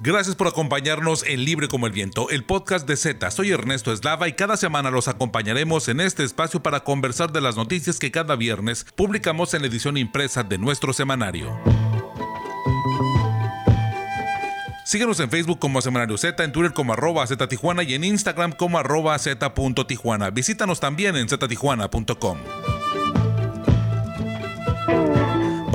Gracias por acompañarnos en Libre como el Viento, el podcast de Z. Soy Ernesto Eslava y cada semana los acompañaremos en este espacio para conversar de las noticias que cada viernes publicamos en la edición impresa de nuestro semanario. Síguenos en Facebook como Semanario Z, en Twitter como arroba Z Tijuana y en Instagram como arroba Z.Tijuana. Visítanos también en ztijuana.com.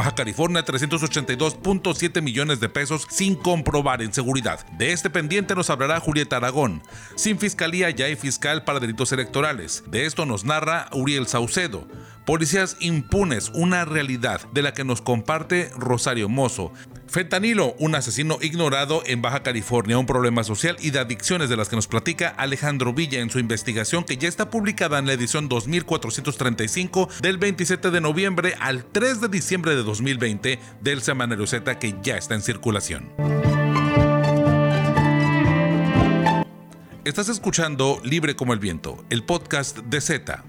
Baja California 382.7 millones de pesos sin comprobar en seguridad. De este pendiente nos hablará Julieta Aragón. Sin fiscalía ya hay fiscal para delitos electorales. De esto nos narra Uriel Saucedo. Policías impunes, una realidad de la que nos comparte Rosario Mozo. Fentanilo, un asesino ignorado en Baja California, un problema social y de adicciones de las que nos platica Alejandro Villa en su investigación que ya está publicada en la edición 2435 del 27 de noviembre al 3 de diciembre de 2020 del Semanario Z que ya está en circulación. Estás escuchando Libre como el Viento, el podcast de Z.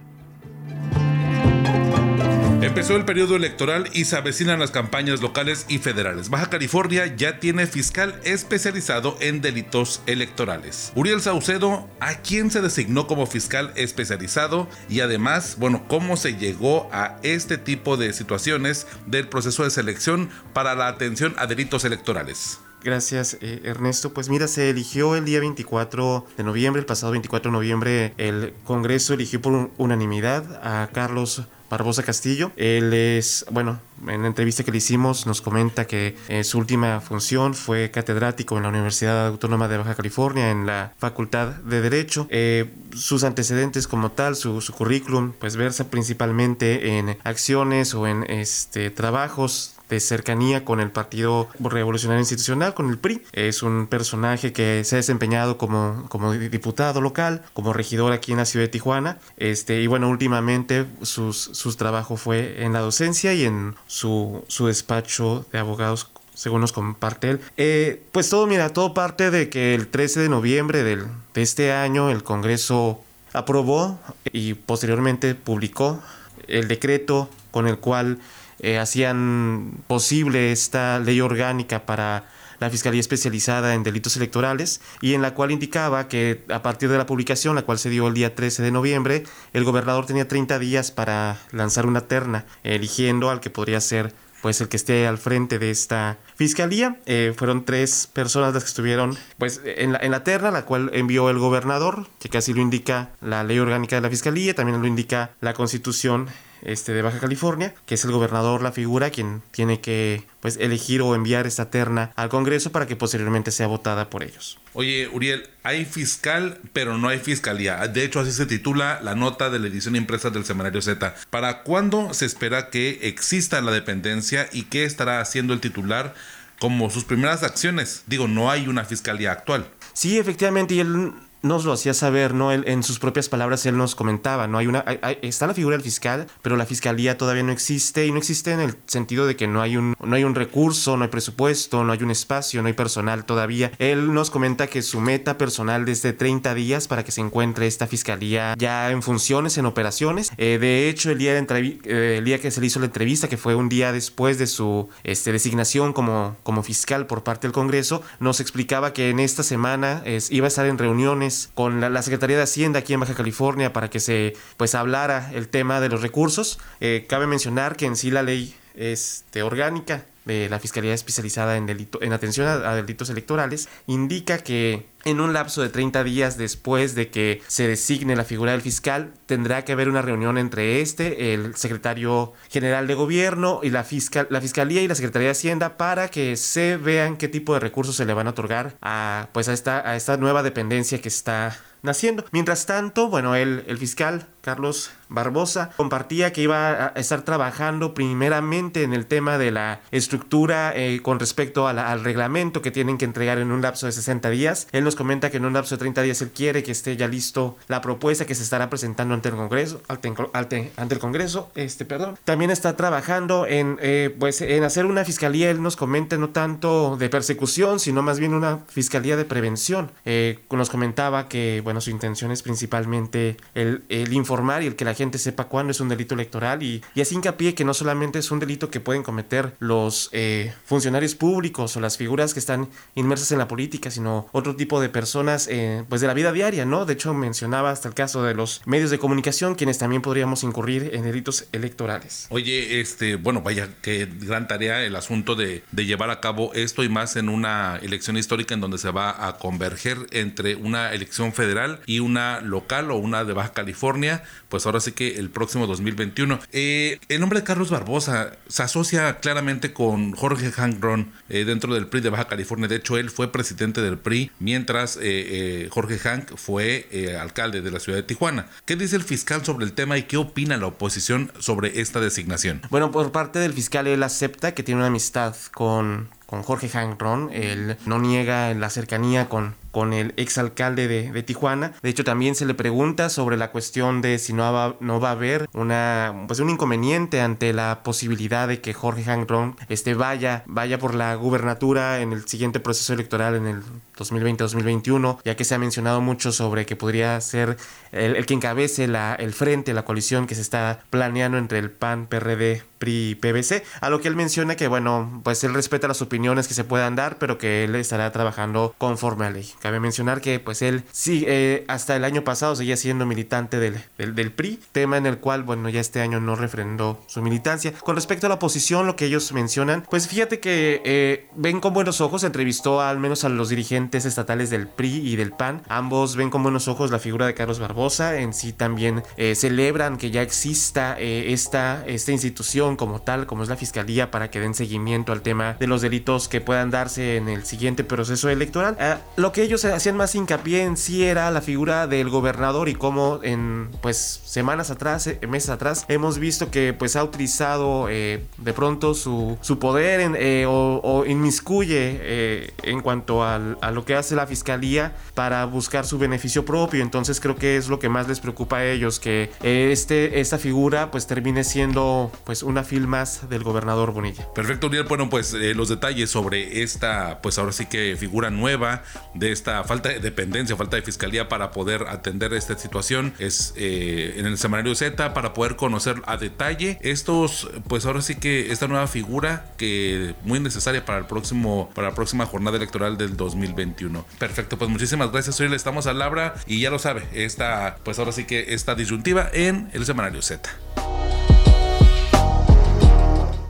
Empezó el periodo electoral y se avecinan las campañas locales y federales. Baja California ya tiene fiscal especializado en delitos electorales. Uriel Saucedo, ¿a quién se designó como fiscal especializado? Y además, bueno, ¿cómo se llegó a este tipo de situaciones del proceso de selección para la atención a delitos electorales? Gracias, eh, Ernesto. Pues mira, se eligió el día 24 de noviembre, el pasado 24 de noviembre, el Congreso eligió por unanimidad a Carlos Barbosa Castillo. Él es, bueno, en la entrevista que le hicimos nos comenta que eh, su última función fue catedrático en la Universidad Autónoma de Baja California en la Facultad de Derecho. Eh, sus antecedentes como tal, su, su, currículum, pues versa principalmente en acciones o en este, trabajos de cercanía con el Partido Revolucionario Institucional, con el PRI. Es un personaje que se ha desempeñado como, como diputado local, como regidor aquí en la ciudad de Tijuana. Este, y bueno, últimamente sus, sus trabajos fue en la docencia y en su, su despacho de abogados según nos comparte él. Eh, pues todo, mira, todo parte de que el 13 de noviembre del, de este año el Congreso aprobó y posteriormente publicó el decreto con el cual eh, hacían posible esta ley orgánica para la Fiscalía Especializada en Delitos Electorales y en la cual indicaba que a partir de la publicación, la cual se dio el día 13 de noviembre, el gobernador tenía 30 días para lanzar una terna, eligiendo al que podría ser pues el que esté al frente de esta fiscalía. Eh, fueron tres personas las que estuvieron pues en la, en la terna, la cual envió el gobernador, que casi lo indica la ley orgánica de la fiscalía, también lo indica la constitución este, de Baja California, que es el gobernador, la figura, quien tiene que pues, elegir o enviar esta terna al Congreso para que posteriormente sea votada por ellos. Oye, Uriel, hay fiscal, pero no hay fiscalía. De hecho, así se titula la nota de la edición impresa del Semanario Z. ¿Para cuándo se espera que exista la dependencia y qué estará haciendo el titular como sus primeras acciones? Digo, no hay una fiscalía actual. Sí, efectivamente, y él nos lo hacía saber, ¿no? Él, en sus propias palabras él nos comentaba, ¿no? Hay una, está la figura del fiscal, pero la fiscalía todavía no existe y no existe en el sentido de que no hay un, no hay un recurso, no hay presupuesto, no hay un espacio, no hay personal todavía. Él nos comenta que su meta personal desde 30 días para que se encuentre esta fiscalía ya en funciones, en operaciones. Eh, de hecho, el día, de eh, el día que se le hizo la entrevista, que fue un día después de su este, designación como, como fiscal por parte del Congreso, nos explicaba que en esta semana iba a estar en reuniones con la, Secretaría de Hacienda aquí en Baja California para que se pues hablara el tema de los recursos. Eh, cabe mencionar que en sí la ley este, orgánica de la Fiscalía Especializada en, delito, en Atención a, Delitos Electorales indica que en un lapso de 30 días después de que se designe la figura del fiscal, tendrá que haber una reunión entre este, el secretario general de gobierno y la, fiscal, la Fiscalía y la Secretaría de Hacienda para que se vean qué tipo de recursos se le van a otorgar a, pues a, esta, a esta nueva dependencia que está naciendo. Mientras tanto, bueno, el, el fiscal Carlos Barbosa compartía que iba a estar trabajando primeramente en el tema de la estructura eh, con respecto al reglamento que tienen que entregar en un lapso de 60 días. Él nos comenta que en un lapso de 30 días él quiere que esté ya listo la propuesta que se estará presentando ante el Congreso, ante, el Congreso, este, perdón. También está trabajando en, eh, pues, en hacer una fiscalía, él nos comenta no tanto de persecución, sino más bien una fiscalía de prevención. Eh, nos comentaba que, bueno, su intención es principalmente el informar y el que la gente gente sepa cuándo es un delito electoral y, y así hincapié que no solamente es un delito que pueden cometer los eh, funcionarios públicos o las figuras que están inmersas en la política, sino otro tipo de personas eh, pues de la vida diaria, ¿no? De hecho mencionaba hasta el caso de los medios de comunicación, quienes también podríamos incurrir en delitos electorales. Oye, este, bueno, vaya, qué gran tarea el asunto de, de llevar a cabo esto y más en una elección histórica en donde se va a converger entre una elección federal y una local o una de Baja California, pues ahora sí que el próximo 2021. Eh, el nombre de Carlos Barbosa se asocia claramente con Jorge Hangron eh, dentro del PRI de Baja California. De hecho, él fue presidente del PRI mientras eh, Jorge Hank fue alcalde de la ciudad de Tijuana. ¿Qué dice el fiscal sobre el tema y qué opina la oposición sobre esta designación? Bueno, por parte del fiscal, él acepta que tiene una amistad con, con Jorge Hangron. Él no niega la cercanía con, con el exalcalde de, de Tijuana. De hecho, también se le pregunta sobre la cuestión de si no va, no va a haber una, pues un inconveniente ante la posibilidad de que Jorge Hangron este, vaya, vaya por la gubernatura en el siguiente proceso electoral en el 2020-2021, ya que se ha mencionado mucho sobre que podría ser el, el que encabece la, el frente, la coalición que se está planeando entre el PAN, PRD, PRI y PBC, a lo que él menciona que, bueno, pues él respeta las opiniones que se puedan dar, pero que él estará trabajando conforme a ley. Cabe mencionar que pues él sí, eh, hasta el año pasado seguía siendo militante del, del, PRI, tema en el cual, bueno, ya este año no refrendó su militancia. Con respecto a la oposición, lo que ellos mencionan, pues fíjate que eh, ven con buenos ojos, entrevistó al menos a los dirigentes estatales del PRI y del PAN, ambos ven con buenos ojos la figura de Carlos Barbosa, en sí también eh, celebran que ya exista esta, esta institución como tal, como es la Fiscalía, para que den seguimiento al tema de los delitos que puedan darse en el siguiente proceso electoral. lo que ellos hacían más hincapié en sí era la figura del gobernador y cómo en pues semanas atrás, eh, meses atrás, hemos visto que pues ha utilizado eh, de pronto su, su poder eh, o, inmiscuye en cuanto a lo que hace la fiscalía para buscar su beneficio propio. Entonces creo que es lo que más les preocupa a ellos, que este, esta figura pues termine siendo pues una fil más del gobernador Bonilla. Perfecto, Uriel. Bueno, pues los detalles sobre esta pues ahora sí que figura nueva de esta falta de dependencia, falta de fiscalía para poder atender esta situación es eh, en el semanario Z para poder conocer a detalle estos, pues ahora sí que esta nueva figura que muy necesaria para el próximo, para la próxima jornada electoral del 2021. Perfecto, pues muchísimas gracias. Hoy le estamos al Labra y ya lo sabe, esta, pues ahora sí que esta disyuntiva en el semanario Z.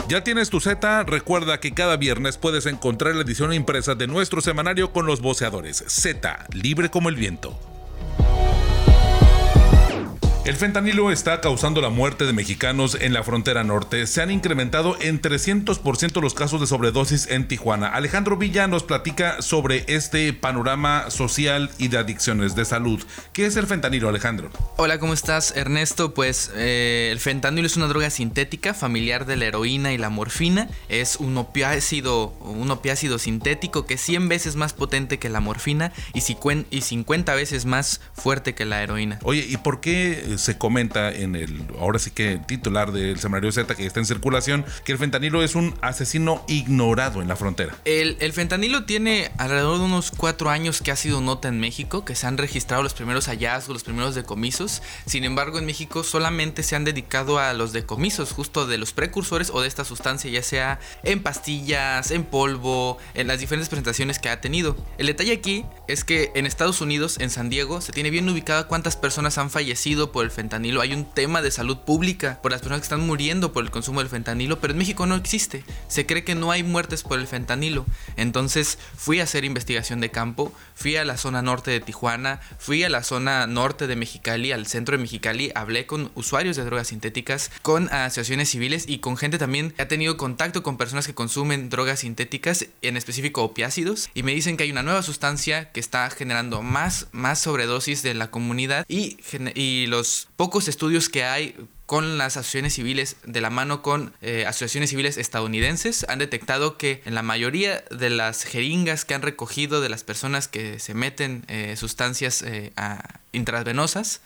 ¿Ya tienes tu Z? Recuerda que cada viernes puedes encontrar la edición impresa de nuestro semanario con los voceadores. Z, libre como el viento. El fentanilo está causando la muerte de mexicanos en la frontera norte. Se han incrementado en 300% los casos de sobredosis en Tijuana. Alejandro Villa nos platica sobre este panorama social y de adicciones de salud. ¿Qué es el fentanilo, Alejandro? Hola, ¿cómo estás, Ernesto? Pues eh, el fentanilo es una droga sintética familiar de la heroína y la morfina. Es un opiácido, un opiácido sintético que es 100 veces más potente que la morfina y 50 veces más fuerte que la heroína. Oye, ¿y por qué se comenta en el, ahora sí que titular del semanario Z que está en circulación, que el fentanilo es un asesino ignorado en la frontera. El, el fentanilo tiene alrededor de unos cuatro años que ha sido nota en México, que se han registrado los primeros hallazgos, los primeros decomisos. Sin embargo, en México solamente se han dedicado a los decomisos justo de los precursores o de esta sustancia, ya sea en pastillas, en polvo, en las diferentes presentaciones que ha tenido. El detalle aquí es que en Estados Unidos, en San Diego, se tiene bien ubicada cuántas personas han fallecido por el fentanilo. Hay un tema de salud pública por las personas que están muriendo por el consumo del fentanilo, pero en México no existe. Se cree que no hay muertes por el fentanilo. Entonces fui a hacer investigación de campo, fui a la zona norte de Tijuana, fui a la zona norte de Mexicali, al centro de Mexicali, hablé con usuarios de drogas sintéticas, con asociaciones civiles y con gente también que ha tenido contacto con personas que consumen drogas sintéticas, en específico opiácidos, y me dicen que hay una nueva sustancia que está generando más, más sobredosis de la comunidad y, y los pocos estudios que hay con las asociaciones civiles, de la mano con eh, asociaciones civiles estadounidenses, han detectado que en la mayoría de las jeringas que han recogido de las personas que se meten eh, sustancias eh, intravenosas,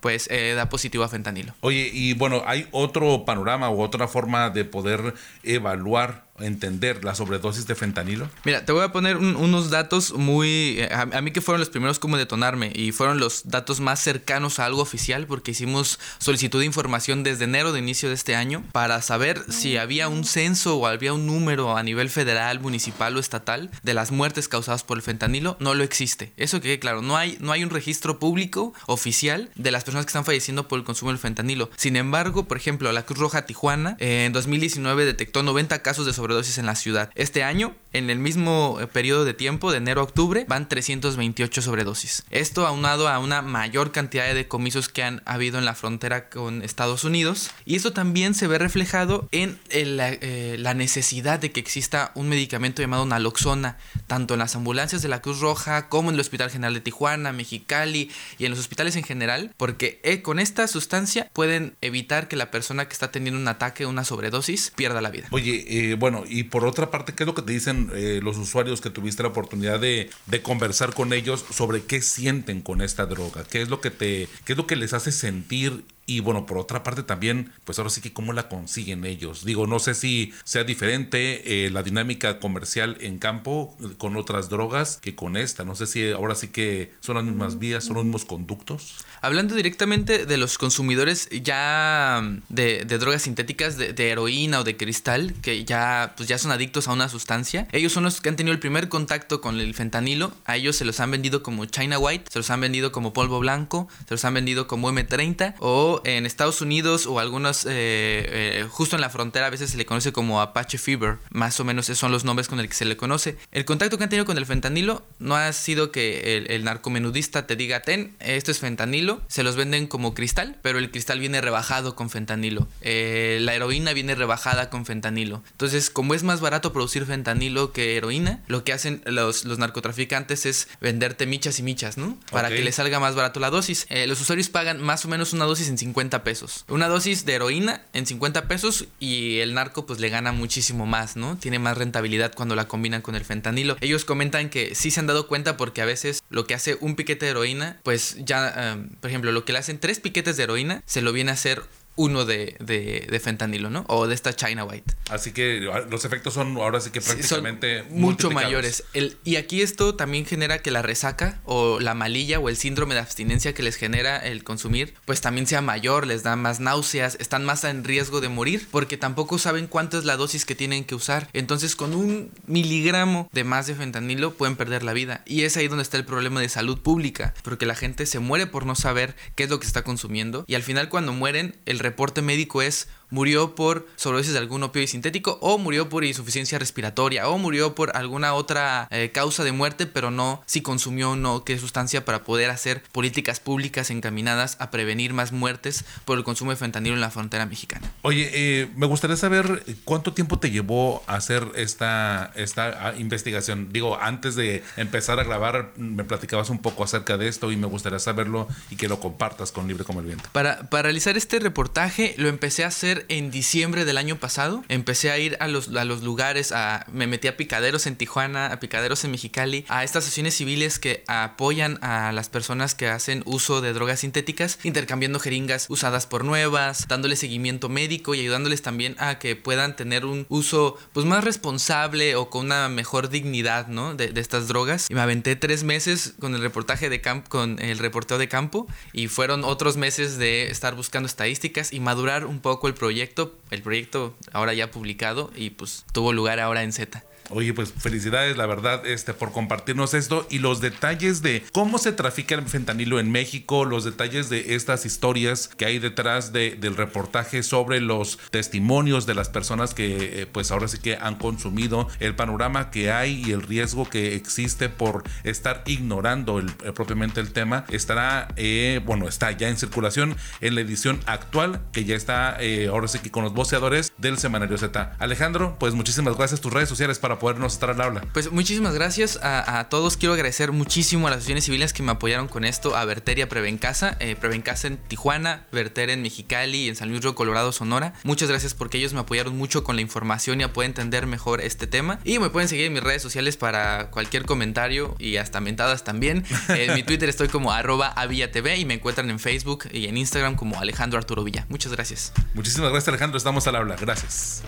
pues da positivo a fentanilo. Oye, y bueno, ¿hay otro panorama u otra forma de poder evaluar entender la sobredosis de fentanilo? Mira, te voy a poner unos datos muy... Eh, a, mí que fueron los primeros como detonarme y fueron los datos más cercanos a algo oficial porque hicimos solicitud de información desde enero de inicio de este año para saber si había un censo o había un número a nivel federal, municipal o estatal de las muertes causadas por el fentanilo. No lo existe. Eso que claro, no hay, no hay un registro público oficial de las personas que están falleciendo por el consumo del fentanilo. Sin embargo, por ejemplo, la Cruz Roja Tijuana en 2019 detectó 90 casos de sobredosis en la ciudad. Este año, en el mismo eh, periodo de tiempo, de enero a octubre, van 328 sobredosis. Esto aunado a una mayor cantidad de decomisos que han habido en la frontera con Estados Unidos. Y eso también se ve reflejado en eh, la necesidad de que exista un medicamento llamado naloxona, tanto en las ambulancias de la Cruz Roja como en el Hospital General de Tijuana, Mexicali y en los hospitales en general, porque eh, con esta sustancia pueden evitar que la persona que está teniendo un ataque, una sobredosis, pierda la vida. Oye, bueno, y por otra parte, ¿qué es lo que te dicen eh, los usuarios que tuviste la oportunidad de, de, conversar con ellos sobre qué sienten con esta droga? ¿Qué es lo que te, qué es lo que les hace sentir y bueno, por otra parte también, pues ahora sí que cómo la consiguen ellos. Digo, no sé si sea diferente eh, la dinámica comercial en campo con otras drogas que con esta. No sé si ahora sí que son las mismas vías, son los mismos conductos. Hablando directamente de los consumidores ya de, drogas sintéticas, de, heroína o de cristal, que ya, pues ya son adictos a una sustancia, ellos son los que han tenido el primer contacto con el fentanilo. A ellos se los han vendido como China White, se los han vendido como polvo blanco, se los han vendido como M30 o en Estados Unidos o algunos, eh, eh, justo en la frontera, a veces se le conoce como Apache Fever. Más o menos esos son los nombres con el que se le conoce. El contacto que han tenido con el fentanilo no ha sido que el, narcomenudista te diga, ten, esto es fentanilo. Se los venden como cristal, pero el cristal viene rebajado con fentanilo. Eh, la heroína viene rebajada con fentanilo. Entonces, como es más barato producir fentanilo que heroína, lo que hacen los, narcotraficantes es venderte michas y michas, ¿no? Para que les salga más barato la dosis. los usuarios pagan más o menos una dosis en 50 pesos. Una dosis de heroína en 50 pesos y el narco pues le gana muchísimo más, ¿no? Tiene más rentabilidad cuando la combinan con el fentanilo. Ellos comentan que sí se han dado cuenta porque a veces lo que hace un piquete de heroína, pues ya, eh, por ejemplo, lo que le hacen tres piquetes de heroína, se lo viene a hacer uno de, de, fentanilo, ¿no? O de esta China White. Así que ah, los efectos son ahora sí que prácticamente mucho mayores. El, y aquí esto también genera que la resaca o la malilla o el síndrome de abstinencia que les genera el consumir, pues también sea mayor, les da más náuseas, están más en riesgo de morir porque tampoco saben cuánto es la dosis que tienen que usar. Entonces con un miligramo de más de fentanilo pueden perder la vida. Y es ahí donde está el problema de salud pública, porque la gente se muere por no saber qué es lo que está consumiendo y al final cuando mueren el reporte médico es murió por sobredosis de algún opioide sintético o murió por insuficiencia respiratoria o murió por alguna otra eh, causa de muerte, pero no si consumió o no qué sustancia para poder hacer políticas públicas encaminadas a prevenir más muertes por el consumo de fentanilo en la frontera mexicana. Oye, eh, me gustaría saber cuánto tiempo te llevó a hacer esta, esta ah, investigación. Digo, antes de empezar a grabar, me platicabas un poco acerca de esto y me gustaría saberlo y que lo compartas con Libre como el Viento. Para, para realizar este reportaje lo empecé a hacer en diciembre del año pasado. Empecé a ir a los, a los lugares, a, me metí a picaderos en Tijuana, a picaderos en Mexicali, a estas asociaciones civiles que apoyan a las personas que hacen uso de drogas sintéticas, intercambiando jeringas usadas por nuevas, dándole seguimiento médico y ayudándoles también a que puedan tener un uso pues más responsable o con una mejor dignidad, ¿no? De, de estas drogas. Y me aventé tres meses con el reportaje de campo, con el reporteo de campo y fueron otros meses de estar buscando estadísticas y madurar un poco el proyecto proyecto, el proyecto ahora ya publicado y pues tuvo lugar ahora en Z. Oye, pues felicidades, la verdad, este, por compartirnos esto y los detalles de cómo se trafica el fentanilo en México, los detalles de estas historias que hay detrás de, del reportaje sobre los testimonios de las personas que, eh, pues ahora sí que han consumido el panorama que hay y el riesgo que existe por estar ignorando el, eh, propiamente el tema, estará, eh, bueno, está ya en circulación en la edición actual que ya está, ahora sí que con los voceadores del Semanario Z. Alejandro, pues muchísimas gracias. Tus redes sociales para podernos estar al habla. Pues muchísimas gracias a, todos. Quiero agradecer muchísimo a las asociaciones civiles que me apoyaron con esto, a Verteria Prevencasa, eh, Prevencasa en Tijuana, Verter en Mexicali, en San Luis Río Colorado, Sonora. Muchas gracias porque ellos me apoyaron mucho con la información y a poder entender mejor este tema. Y me pueden seguir en mis redes sociales para cualquier comentario y hasta mentadas también. En mi Twitter estoy como arroba TV y me encuentran en Facebook y en Instagram como Alejandro Arturo Villa. Muchas gracias. Muchísimas gracias Alejandro, estamos al habla. Gracias.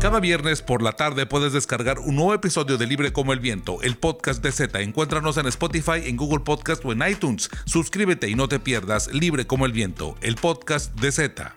Cada viernes por la tarde puedes descargar un nuevo episodio de Libre como el Viento, el podcast de Z. Encuéntranos en Spotify, en Google Podcast o en iTunes. Suscríbete y no te pierdas Libre como el Viento, el podcast de Z.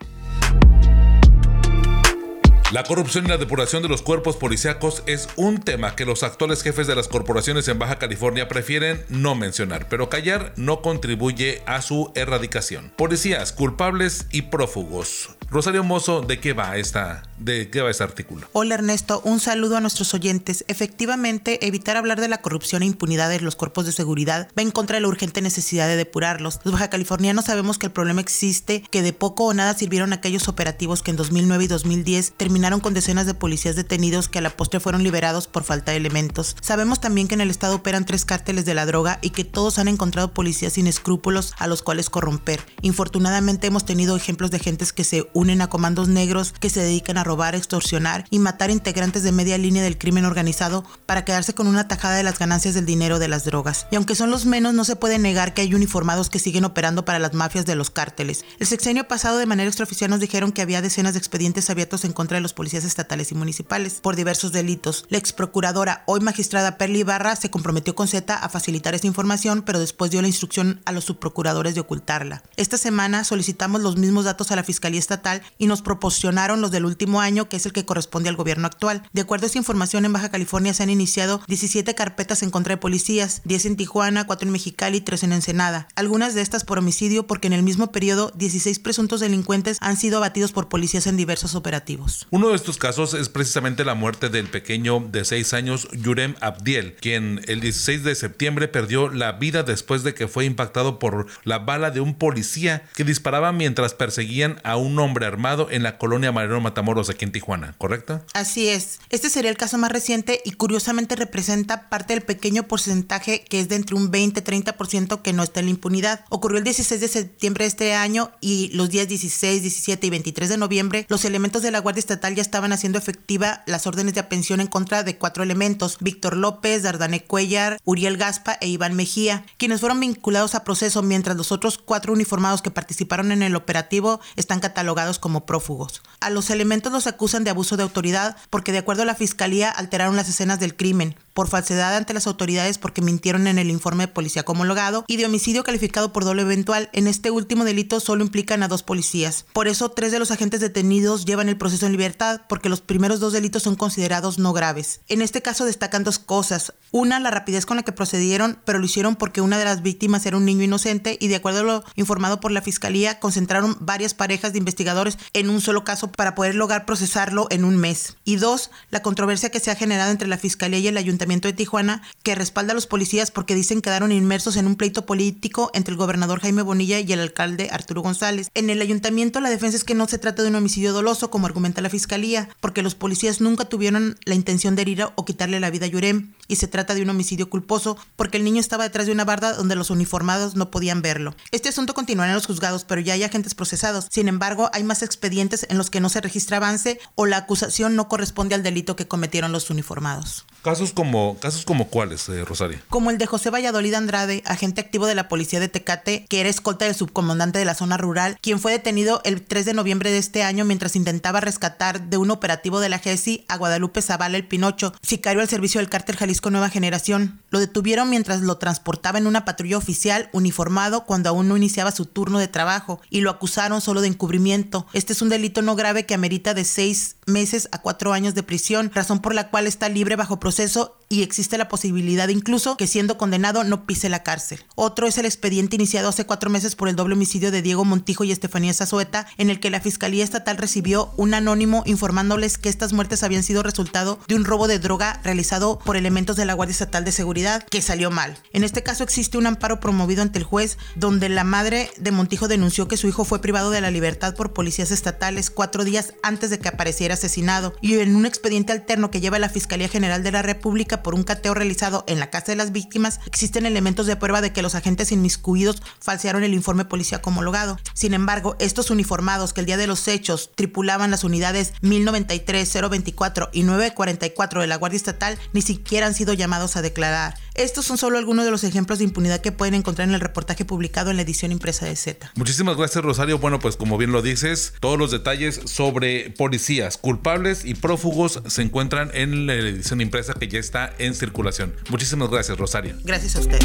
La corrupción y la depuración de los cuerpos policíacos es un tema que los actuales jefes de las corporaciones en Baja California prefieren no mencionar, pero callar no contribuye a su erradicación. Policías culpables y prófugos. Rosario Mozo, ¿de qué va esta, de qué va este artículo? Hola Ernesto, un saludo a nuestros oyentes. Efectivamente, evitar hablar de la corrupción e impunidad de los cuerpos de seguridad va en contra de la urgente necesidad de depurarlos. Los baja californianos sabemos que el problema existe, que de poco o nada sirvieron aquellos operativos que en 2009 y 2010 terminaron con decenas de policías detenidos que a la postre fueron liberados por falta de elementos. Sabemos también que en el estado operan tres cárteles de la droga y que todos han encontrado policías sin escrúpulos a los cuales corromper. Infortunadamente hemos tenido ejemplos de gentes que se unen a comandos negros que se dedican a robar, extorsionar y matar integrantes de media línea del crimen organizado para quedarse con una tajada de las ganancias del dinero de las drogas. Y aunque son los menos, no se puede negar que hay uniformados que siguen operando para las mafias de los cárteles. El sexenio pasado de manera extraoficial nos dijeron que había decenas de expedientes abiertos en contra de los policías estatales y municipales por diversos delitos. La ex procuradora, hoy magistrada Perli Barra, se comprometió con Z a facilitar esta información, pero después dio la instrucción a los subprocuradores de ocultarla. Esta semana solicitamos los mismos datos a la Fiscalía Estatal y nos proporcionaron los del último año, que es el que corresponde al gobierno actual. De acuerdo a esa información, en Baja California se han iniciado 17 carpetas en contra de policías, 10 en Tijuana, 4 en Mexicali y 3 en Ensenada. Algunas de estas por homicidio porque en el mismo periodo 16 presuntos delincuentes han sido abatidos por policías en diversos operativos. Uno de estos casos es precisamente la muerte del pequeño de 6 años Yurem Abdiel, quien el 16 de septiembre perdió la vida después de que fue impactado por la bala de un policía que disparaba mientras perseguían a un hombre armado en la colonia Marero Matamoros aquí en Tijuana, ¿correcto? Así es. Este sería el caso más reciente y curiosamente representa parte del pequeño porcentaje que es de entre un 20-30% que no está en la impunidad. Ocurrió el 16 de septiembre de este año y los días 16, 17 y 23 de noviembre los elementos de la Guardia Estatal ya estaban haciendo efectiva las órdenes de aprehensión en contra de cuatro elementos, Víctor López, Dardane Cuellar, Uriel Gaspa e Iván Mejía, quienes fueron vinculados a proceso mientras los otros cuatro uniformados que participaron en el operativo están catalogados como prófugos. A los elementos los acusan de abuso de autoridad porque de acuerdo a la fiscalía alteraron las escenas del crimen, por falsedad ante las autoridades porque mintieron en el informe de policía homologado y de homicidio calificado por doble eventual. En este último delito solo implican a dos policías. Por eso tres de los agentes detenidos llevan el proceso en libertad porque los primeros dos delitos son considerados no graves. En este caso destacan dos cosas. Una, la rapidez con la que procedieron, pero lo hicieron porque una de las víctimas era un niño inocente y de acuerdo a lo informado por la fiscalía concentraron varias parejas de investigadores en un solo caso para poder lograr procesarlo en un mes. Y dos, la controversia que se ha generado entre la fiscalía y el ayuntamiento de Tijuana que respalda a los policías porque dicen quedaron inmersos en un pleito político entre el gobernador Jaime Bonilla y el alcalde Arturo González. En el ayuntamiento la defensa es que no se trata de un homicidio doloso como argumenta la fiscalía, porque los policías nunca tuvieron la intención de herir o quitarle la vida a Yurem y se trata de un homicidio culposo porque el niño estaba detrás de una barda donde los uniformados no podían verlo. Este asunto continuará en los juzgados, pero ya hay agentes procesados. Sin embargo, hay más expedientes en los que no se registra avance o la acusación no corresponde al delito que cometieron los uniformados. Casos como, casos como cuáles, eh, Rosario. Como el de José Valladolid Andrade, agente activo de la policía de Tecate, que era escolta del subcomandante de la zona rural, quien fue detenido el 3 de noviembre de este año mientras intentaba rescatar de un operativo de la GESI a Guadalupe Zavala el Pinocho, sicario al servicio del cártel Jalisco Nueva Generación. Lo detuvieron mientras lo transportaba en una patrulla oficial uniformado cuando aún no iniciaba su turno de trabajo y lo acusaron solo de encubrimiento. Este es un delito no grave que amerita de seis meses a cuatro años de prisión, razón por la cual está libre bajo proceso y existe la posibilidad incluso que siendo condenado no pise la cárcel. Otro es el expediente iniciado hace cuatro meses por el doble homicidio de Diego Montijo y Estefanía Zazueta, en el que la Fiscalía Estatal recibió un anónimo informándoles que estas muertes habían sido resultado de un robo de droga realizado por elementos de la Guardia Estatal de Seguridad que salió mal. En este caso existe un amparo promovido ante el juez donde la madre de Montijo denunció que su hijo fue privado de la libertad por policías estatales cuatro días antes de que apareciera asesinado y en un expediente alterno que lleva la Fiscalía General de la República por un cateo realizado en la casa de las víctimas, existen elementos de prueba de que los agentes inmiscuidos falsearon el informe policía homologado. Sin embargo, estos uniformados que el día de los hechos tripulaban las unidades 1093, 024 y 944 de la Guardia Estatal ni siquiera han sido llamados a declarar. Estos son solo algunos de los ejemplos de impunidad que pueden encontrar en el reportaje publicado en la edición impresa de Z. Muchísimas gracias Rosario. Bueno, pues como bien lo dices, todos los detalles sobre policías culpables y prófugos se encuentran en la edición impresa que ya está en circulación. Muchísimas gracias Rosario. Gracias a usted.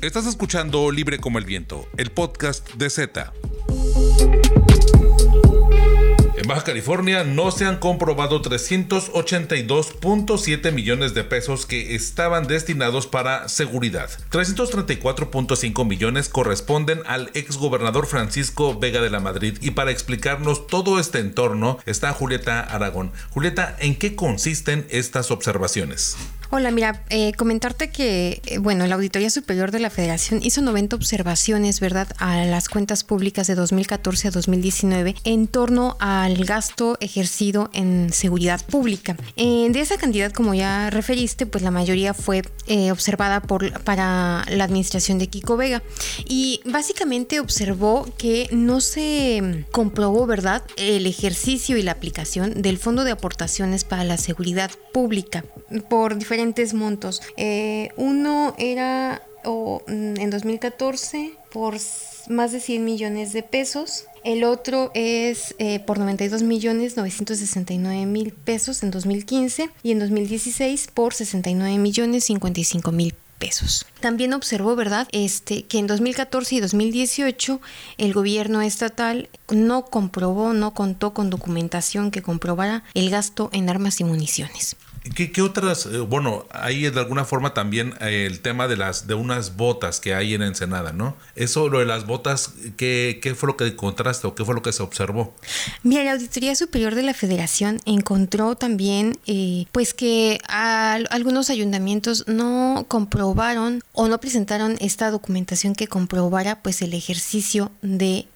Estás escuchando Libre como el Viento, el podcast de Z. En Baja California no se han comprobado 382.7 millones de pesos que estaban destinados para seguridad. 334.5 millones corresponden al exgobernador Francisco Vega de la Madrid y para explicarnos todo este entorno está Julieta Aragón. Julieta, ¿en qué consisten estas observaciones? Hola, mira, eh, comentarte que, eh, bueno, la Auditoría Superior de la Federación hizo 90 observaciones, ¿verdad?, a las cuentas públicas de 2014 a 2019 en torno al gasto ejercido en seguridad pública. Eh, de esa cantidad, como ya referiste, pues la mayoría fue observada por, para la administración de Kiko Vega. Y básicamente observó que no se comprobó, ¿verdad?, el ejercicio y la aplicación del Fondo de Aportaciones para la Seguridad Pública por diferentes montos. Eh, uno era mm, en 2014 por más de 100 millones de pesos. El otro es eh, por 92 millones 969 mil pesos en 2015 y en 2016 por 69 millones 55 mil pesos. También observó, ¿verdad?, este, que en 2014 y 2018 el gobierno estatal no comprobó, no contó con documentación que comprobara el gasto en armas y municiones. ¿Qué, otras? Eh, bueno, hay de alguna forma también eh, el tema de las de unas botas que hay en Ensenada, ¿no? Eso, lo de las botas, ¿qué, ¿qué, fue lo que encontraste o qué fue lo que se observó? Mira, la Auditoría Superior de la Federación encontró también, eh, pues que algunos ayuntamientos no comprobaron o no presentaron esta documentación que comprobara, pues, el ejercicio de,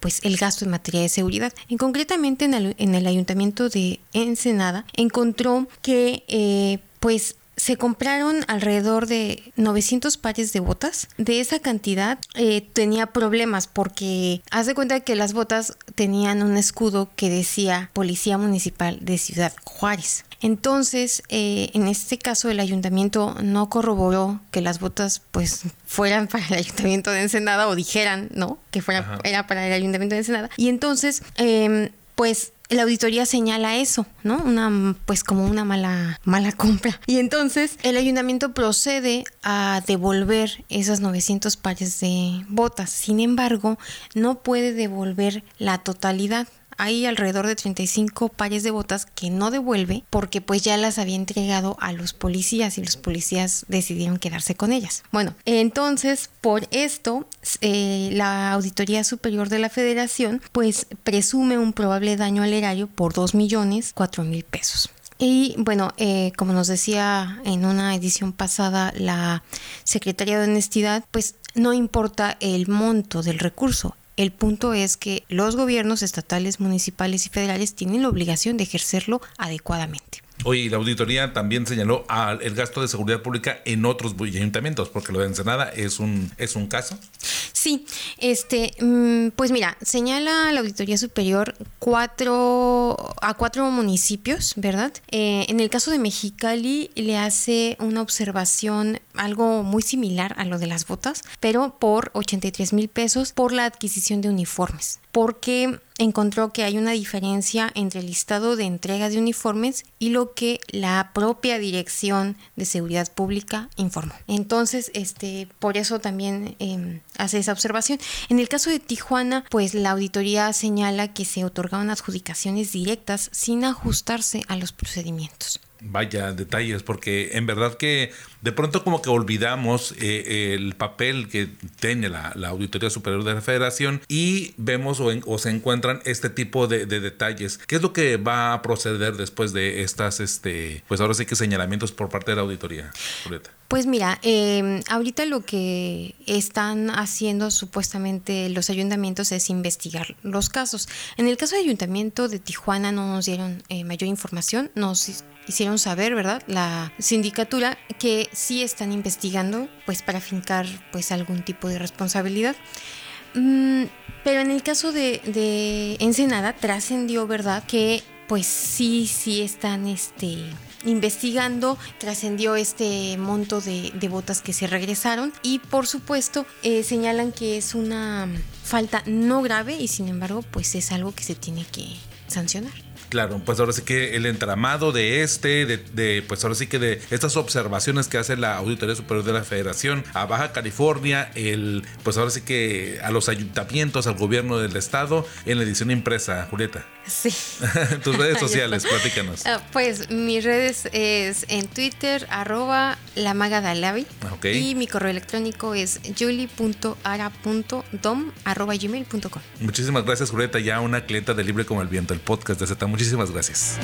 pues, el gasto en materia de seguridad. En concretamente en el, en el ayuntamiento de Ensenada encontró que eh, pues se compraron alrededor de 900 pares de botas. De esa cantidad eh, tenía problemas porque haz de cuenta que las botas tenían un escudo que decía Policía Municipal de Ciudad Juárez. Entonces, eh, en este caso el ayuntamiento no corroboró que las botas pues fueran para el ayuntamiento de Ensenada o dijeran, ¿no? Que fuera, era para el ayuntamiento de Ensenada. Y entonces, em, pues la auditoría señala eso, ¿no? Una, pues como una mala, mala compra. Y entonces el ayuntamiento procede a devolver esas 900 pares de botas. Sin embargo, no puede devolver la totalidad hay alrededor de 35 pares de botas que no devuelve porque pues ya las había entregado a los policías y los policías decidieron quedarse con ellas. Bueno, entonces por esto eh, la Auditoría Superior de la Federación pues presume un probable daño al erario por 2 millones 4 mil pesos. Y bueno, eh, como nos decía en una edición pasada la Secretaría de Honestidad, pues no importa el monto del recurso, el punto es que los gobiernos estatales, municipales y federales tienen la obligación de ejercerlo adecuadamente. Oye, la auditoría también señaló el gasto de seguridad pública en otros ayuntamientos, porque lo de Ensenada es un, es un caso. Sí, este, mm, pues mira, señala la Auditoría Superior cuatro, a cuatro municipios, ¿verdad? Eh, en el caso de Mexicali le hace una observación algo muy similar a lo de las botas, pero por 83 mil pesos por la adquisición de uniformes, porque encontró que hay una diferencia entre el listado de entrega de uniformes y lo que la propia Dirección de Seguridad Pública informó. Entonces, este, por eso también em, hace esa observación. En el caso de Tijuana, pues la auditoría señala que se otorgaron adjudicaciones directas sin ajustarse a los procedimientos. Vaya detalles, porque en verdad que de pronto como que olvidamos eh, el papel que tiene la, Auditoría Superior de la Federación y vemos o, se encuentran este tipo de, detalles. ¿Qué es lo que va a proceder después de estas, este, pues ahora sí que señalamientos por parte de la auditoría? Pues mira, em, ahorita lo que están haciendo supuestamente los ayuntamientos es investigar los casos. En el caso del ayuntamiento de Tijuana no nos dieron eh, mayor información, nos hicieron saber, ¿verdad? La sindicatura que sí están investigando, pues para fincar pues algún tipo de responsabilidad. Mm, pero en el caso de, Ensenada trascendió, ¿verdad? Que pues sí, sí están este investigando trascendió este monto de, de, botas que se regresaron y por supuesto eh, señalan que es una falta no grave y sin embargo pues es algo que se tiene que sancionar. Claro, pues ahora sí que el entramado de este, de, pues ahora sí que de estas observaciones que hace la Auditoría Superior de la Federación a Baja California, el, pues ahora sí que a los ayuntamientos, al gobierno del estado, en la edición impresa, Julieta. Sí. Tus redes sociales, platícanos. Ah, pues mis redes es en Twitter, arroba la maga Dalavi. Y mi correo electrónico es julie.ara.dom arroba gmail.com. Muchísimas gracias, Julieta. Ya una clienta de Libre como el Viento, el podcast de Z. Muchísimas gracias.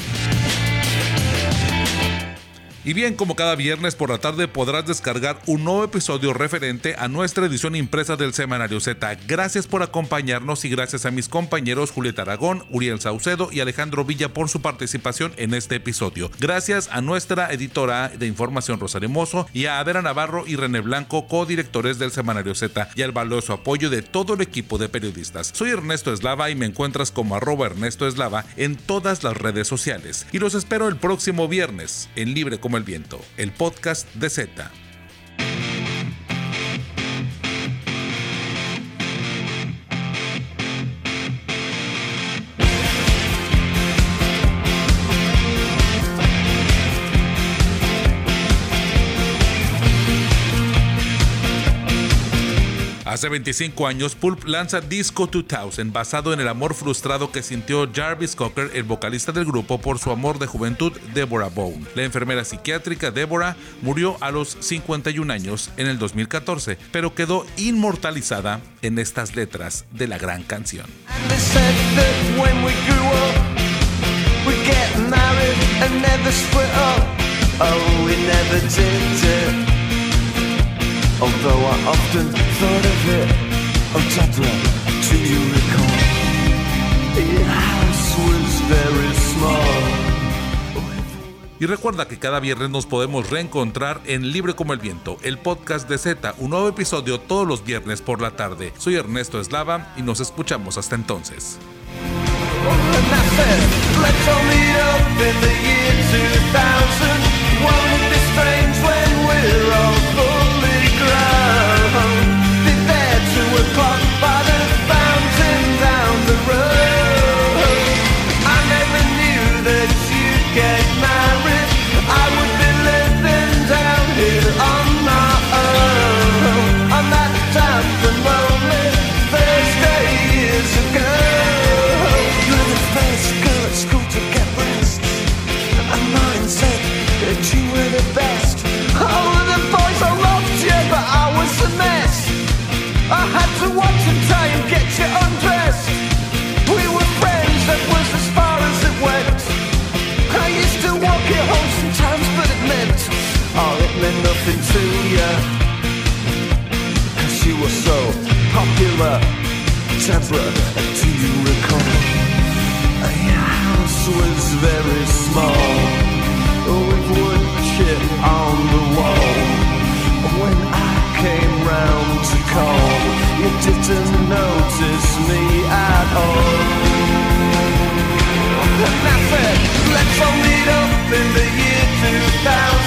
Y bien, como cada viernes por la tarde podrás descargar un nuevo episodio referente a nuestra edición impresa del Semanario Z. Gracias por acompañarnos y gracias a mis compañeros Julieta Aragón, Uriel Saucedo y Alejandro Villa por su participación en este episodio. Gracias a nuestra editora de información Rosario Mozo y a Adera Navarro y René Blanco, codirectores del Semanario Z y al valioso apoyo de todo el equipo de periodistas. Soy Ernesto Eslava y me encuentras como arroba Ernesto Eslava en todas las redes sociales. Y los espero el próximo viernes en Libre como el Viento, el podcast de Z. Hace 25 años, Pulp lanza Disco 2000, basado en el amor frustrado que sintió Jarvis Cocker, el vocalista del grupo, por su amor de juventud, Deborah Bone. La enfermera psiquiátrica Deborah murió a los 51 años en el 2014, pero quedó inmortalizada en estas letras de la gran canción. Although I often thought of it Deborah, do you recall Your house was very small y recuerda que cada viernes nos podemos reencontrar en Libre como el Viento, el podcast de Z, un nuevo episodio todos los viernes por la tarde. Soy Ernesto Eslava y nos escuchamos hasta entonces. you were the best. All of the boys I loved you, but I was a mess. I had to watch and tie and get you undressed. We were friends, that was as far as it went. I used to walk you home sometimes, but it meant, oh, it meant nothing to you. Cause you were so popular. Deborah, do you recall? Your house was very small. cold. You didn't notice me at all. And that's it. Let's left folded up in the year 2000.